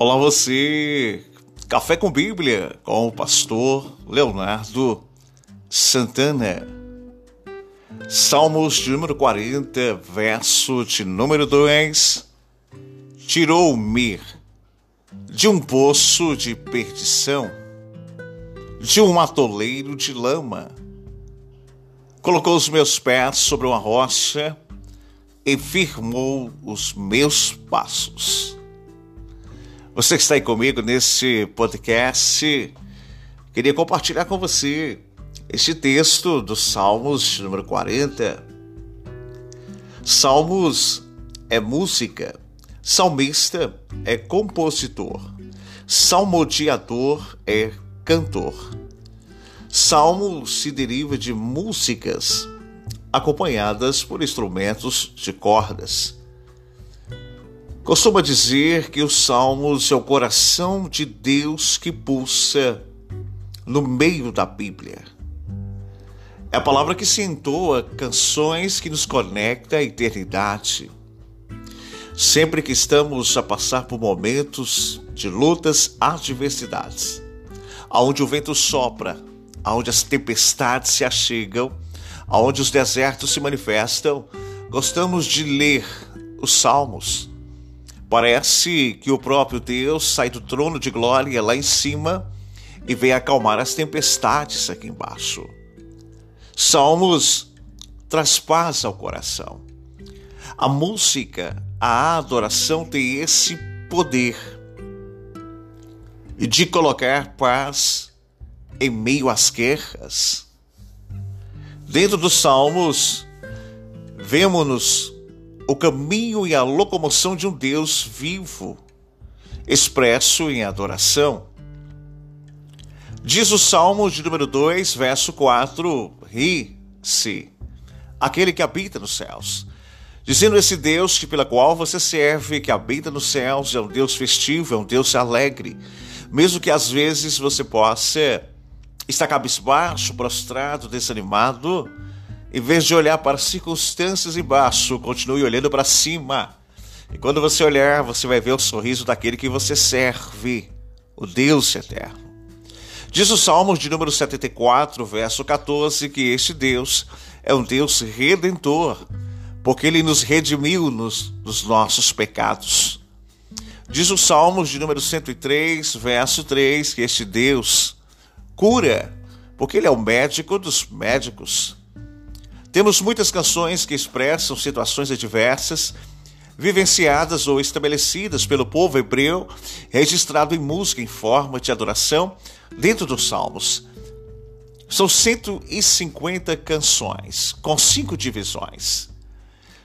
Olá você, Café com Bíblia com o pastor Leonardo Santana. Salmos de número 40, verso de número 2. Tirou-me de um poço de perdição, de um atoleiro de lama. Colocou os meus pés sobre uma rocha e firmou os meus passos. Você que está aí comigo nesse podcast, queria compartilhar com você este texto dos Salmos número 40. Salmos é música, salmista é compositor, salmodiador é cantor. Salmo se deriva de músicas acompanhadas por instrumentos de cordas. Costuma dizer que os Salmos é o coração de Deus que pulsa no meio da Bíblia. É a palavra que se entoa canções que nos conecta à eternidade. Sempre que estamos a passar por momentos de lutas, adversidades, aonde o vento sopra, aonde as tempestades se achegam, aonde os desertos se manifestam, gostamos de ler os salmos Parece que o próprio Deus sai do trono de glória lá em cima e vem acalmar as tempestades aqui embaixo. Salmos traz paz ao coração. A música, a adoração tem esse poder de colocar paz em meio às guerras. Dentro dos Salmos, vemos-nos o caminho e a locomoção de um Deus vivo, expresso em adoração. Diz o Salmo de número 2, verso 4: Ri-se, aquele que habita nos céus. Dizendo esse Deus que pela qual você serve, que habita nos céus, é um Deus festivo, é um Deus alegre. Mesmo que às vezes você possa estar cabisbaixo, prostrado, desanimado, em vez de olhar para as circunstâncias embaixo, continue olhando para cima. E quando você olhar, você vai ver o sorriso daquele que você serve, o Deus eterno. Diz o Salmos de número 74, verso 14, que este Deus é um Deus redentor, porque ele nos redimiu nos, nos nossos pecados. Diz o Salmos de número 103, verso 3, que este Deus cura, porque ele é o médico dos médicos. Temos muitas canções que expressam situações adversas, vivenciadas ou estabelecidas pelo povo hebreu, registrado em música em forma de adoração dentro dos Salmos. São 150 canções, com cinco divisões.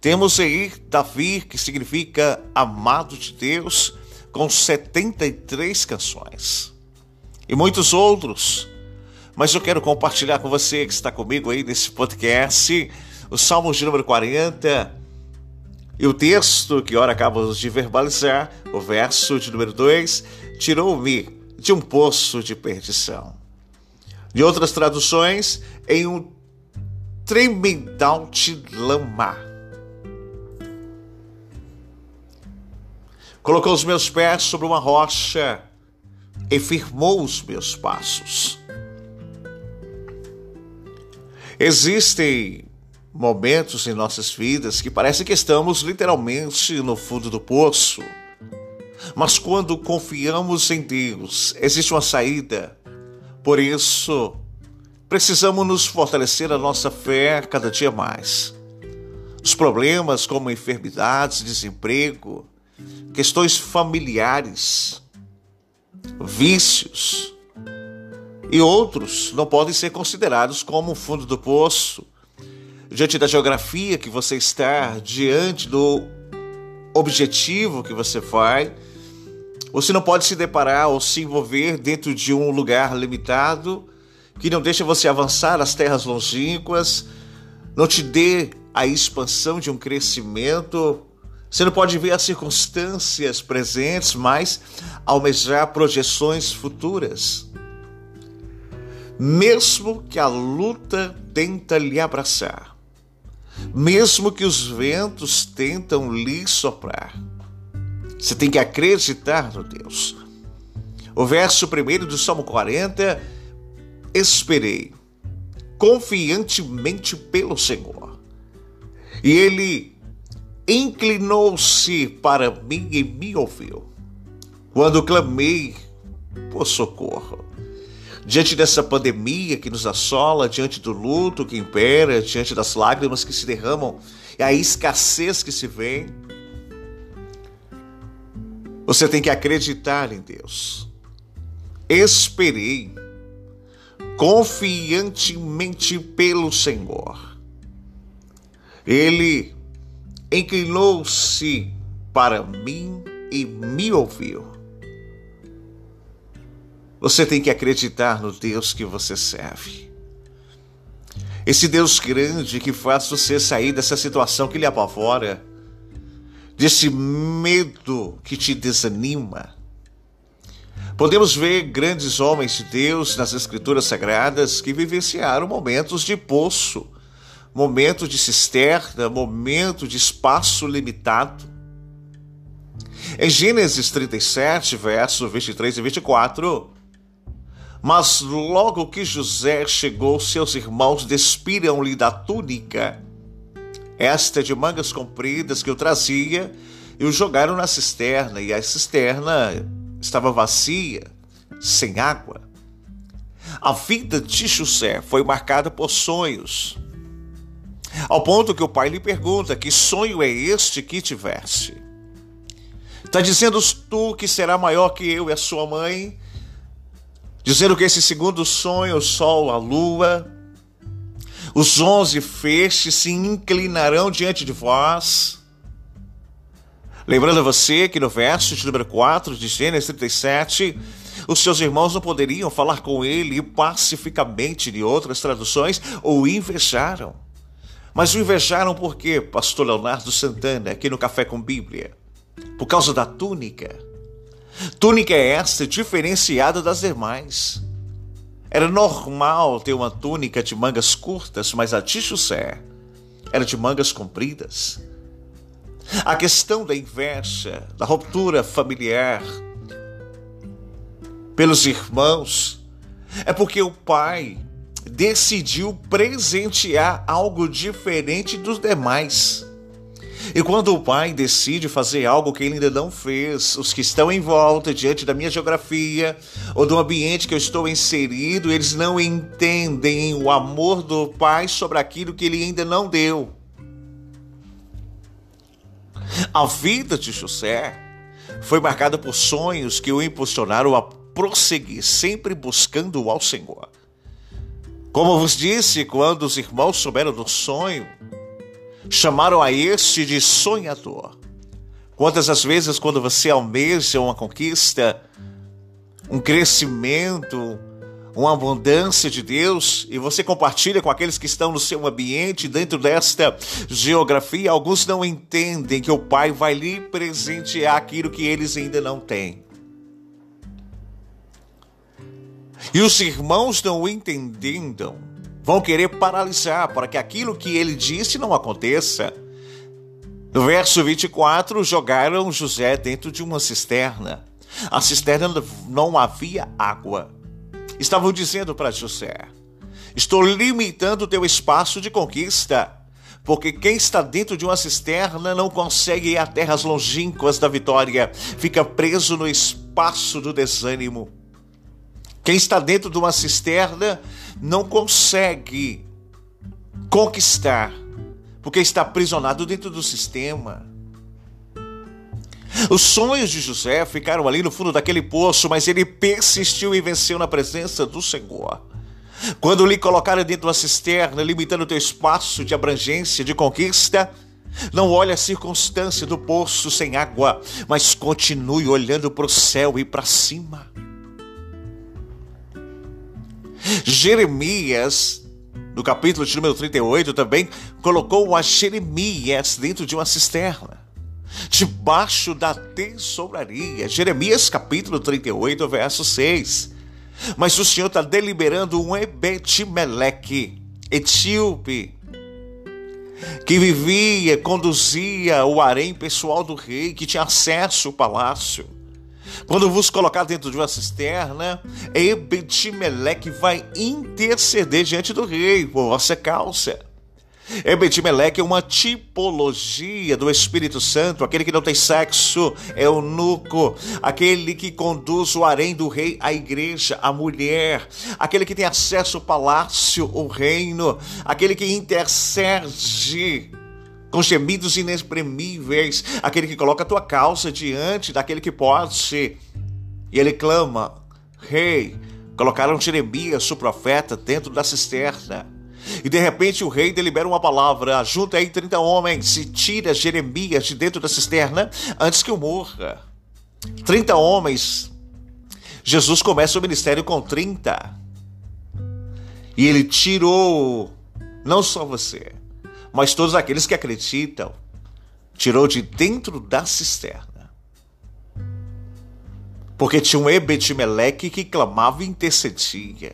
Temos aí Davi, que significa amado de Deus, com 73 canções. E muitos outros mas eu quero compartilhar com você que está comigo aí nesse podcast, o Salmo de número 40 e o texto que ora acabamos de verbalizar, o verso de número 2, tirou-me de um poço de perdição. De outras traduções, em um tremendal de lama. Colocou os meus pés sobre uma rocha e firmou os meus passos. Existem momentos em nossas vidas que parece que estamos literalmente no fundo do poço. Mas quando confiamos em Deus, existe uma saída. Por isso, precisamos nos fortalecer a nossa fé cada dia mais. Os problemas como enfermidades, desemprego, questões familiares, vícios, e outros não podem ser considerados como o fundo do poço. Diante da geografia que você está, diante do objetivo que você vai, você não pode se deparar ou se envolver dentro de um lugar limitado que não deixa você avançar as terras longínquas, não te dê a expansão de um crescimento. Você não pode ver as circunstâncias presentes, mas almejar projeções futuras mesmo que a luta tenta lhe abraçar, mesmo que os ventos tentam lhe soprar. Você tem que acreditar no Deus. O verso primeiro do Salmo 40: Esperei confiantemente pelo Senhor, e ele inclinou-se para mim e me ouviu. Quando clamei por socorro. Diante dessa pandemia que nos assola, diante do luto que impera, diante das lágrimas que se derramam e a escassez que se vê, você tem que acreditar em Deus. Esperei confiantemente pelo Senhor. Ele inclinou-se para mim e me ouviu. Você tem que acreditar no Deus que você serve. Esse Deus grande que faz você sair dessa situação que lhe apavora, desse medo que te desanima. Podemos ver grandes homens de Deus nas Escrituras Sagradas que vivenciaram momentos de poço, momentos de cisterna, momentos de espaço limitado. Em Gênesis 37, versos 23 e 24, mas logo que José chegou, seus irmãos despiram-lhe da túnica, esta de mangas compridas que eu trazia, e o jogaram na cisterna, e a cisterna estava vazia, sem água. A vida de José foi marcada por sonhos, ao ponto que o pai lhe pergunta: Que sonho é este que tiveste? Está dizendo tu que será maior que eu e a sua mãe? Dizendo que esse segundo sonho, o sol, a lua, os onze feixes se inclinarão diante de vós. Lembrando a você que no verso de número 4 de Gênesis 37, os seus irmãos não poderiam falar com ele pacificamente, de outras traduções, ou invejaram. Mas o invejaram por quê, pastor Leonardo Santana, aqui no Café com Bíblia? Por causa da túnica Túnica é esta diferenciada das demais. Era normal ter uma túnica de mangas curtas, mas a de José era de mangas compridas. A questão da inveja, da ruptura familiar pelos irmãos, é porque o pai decidiu presentear algo diferente dos demais. E quando o pai decide fazer algo que ele ainda não fez, os que estão em volta, diante da minha geografia ou do ambiente que eu estou inserido, eles não entendem o amor do pai sobre aquilo que ele ainda não deu. A vida de José foi marcada por sonhos que o impulsionaram a prosseguir, sempre buscando ao Senhor. Como vos disse, quando os irmãos souberam do sonho, chamaram a este de sonhador. Quantas as vezes, quando você almeja uma conquista, um crescimento, uma abundância de Deus e você compartilha com aqueles que estão no seu ambiente, dentro desta geografia, alguns não entendem que o Pai vai lhe presentear aquilo que eles ainda não têm. E os irmãos não entendendo vão querer paralisar para que aquilo que ele disse não aconteça. No verso 24, jogaram José dentro de uma cisterna. A cisterna não havia água. Estavam dizendo para José: Estou limitando o teu espaço de conquista, porque quem está dentro de uma cisterna não consegue ir a terras longínquas da vitória, fica preso no espaço do desânimo. Quem está dentro de uma cisterna não consegue conquistar, porque está aprisionado dentro do sistema. Os sonhos de José ficaram ali no fundo daquele poço, mas ele persistiu e venceu na presença do Senhor. Quando lhe colocaram dentro de uma cisterna, limitando o teu espaço de abrangência, de conquista, não olhe a circunstância do poço sem água, mas continue olhando para o céu e para cima. Jeremias, no capítulo de número 38, também colocou a Jeremias dentro de uma cisterna, debaixo da tesouraria. Jeremias, capítulo 38, verso 6. Mas o Senhor está deliberando um Ebed-Meleque, etíope, que vivia, conduzia o harém pessoal do rei, que tinha acesso ao palácio. Quando vos colocar dentro de uma cisterna, Ebedimeleque vai interceder diante do rei por vossa causa. Ebedimeleque é uma tipologia do Espírito Santo, aquele que não tem sexo, é o nuco, aquele que conduz o harém do rei à igreja, a mulher, aquele que tem acesso ao palácio, o reino, aquele que intercede com gemidos inexprimíveis, aquele que coloca a tua causa diante daquele que pode. E ele clama: Rei, colocaram Jeremias, o profeta, dentro da cisterna. E de repente o rei delibera uma palavra: junta aí 30 homens e tira Jeremias de dentro da cisterna antes que eu morra. 30 homens. Jesus começa o ministério com 30. E ele tirou não só você, mas todos aqueles que acreditam. Tirou de dentro da cisterna. Porque tinha um Ebedimeleque que clamava e intercedia.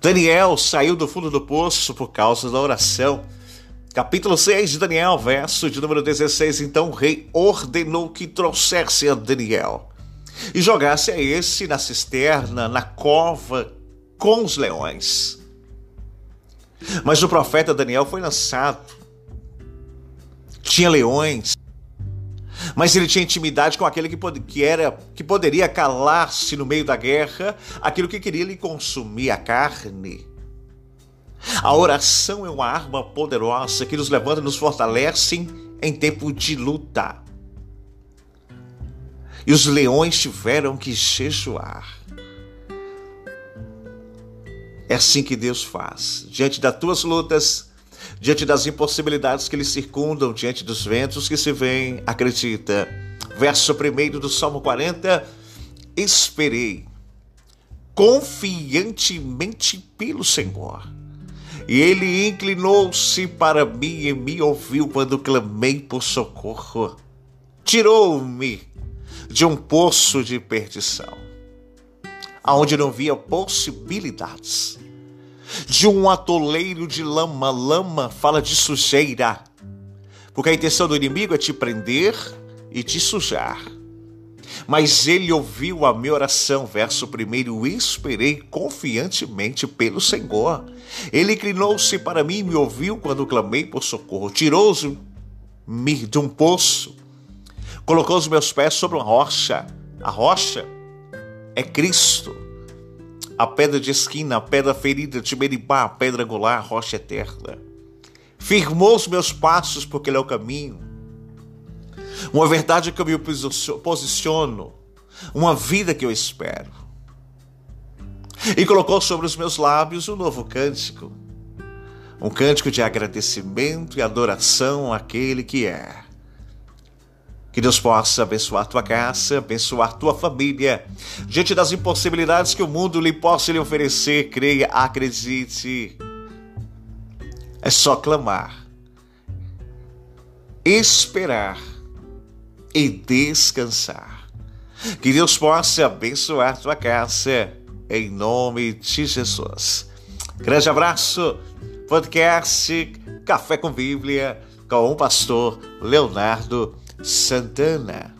Daniel saiu do fundo do poço por causa da oração. Capítulo 6 de Daniel, verso de número 16. Então o rei ordenou que trouxesse a Daniel e jogasse a esse na cisterna, na cova com os leões. Mas o profeta Daniel foi lançado. Tinha leões, mas ele tinha intimidade com aquele que, pod que era que poderia calar-se no meio da guerra, aquilo que queria lhe consumir a carne. A oração é uma arma poderosa que nos levanta e nos fortalece em tempo de luta. E os leões tiveram que jejuar. É assim que Deus faz. Diante das tuas lutas, diante das impossibilidades que lhe circundam, diante dos ventos que se vêm, acredita. Verso 1 do Salmo 40: Esperei confiantemente pelo Senhor. E ele inclinou-se para mim e me ouviu quando clamei por socorro. Tirou-me de um poço de perdição, aonde não via possibilidades de um atoleiro de lama. Lama fala de sujeira. Porque a intenção do inimigo é te prender e te sujar. Mas ele ouviu a minha oração, verso 1, esperei confiantemente pelo Senhor. Ele inclinou-se para mim e me ouviu quando clamei por socorro. Tirou-me de um poço, colocou os meus pés sobre uma rocha. A rocha é Cristo a pedra de esquina, a pedra ferida de Meribá, a pedra angular, a rocha eterna. Firmou os meus passos porque ele é o caminho. Uma verdade que eu me posiciono, uma vida que eu espero. E colocou sobre os meus lábios um novo cântico, um cântico de agradecimento e adoração àquele que é que Deus possa abençoar tua casa, abençoar tua família. Diante das impossibilidades que o mundo lhe possa lhe oferecer, creia, acredite. É só clamar, esperar e descansar. Que Deus possa abençoar tua casa, em nome de Jesus. Grande abraço, podcast Café com Bíblia, com o pastor Leonardo Santana.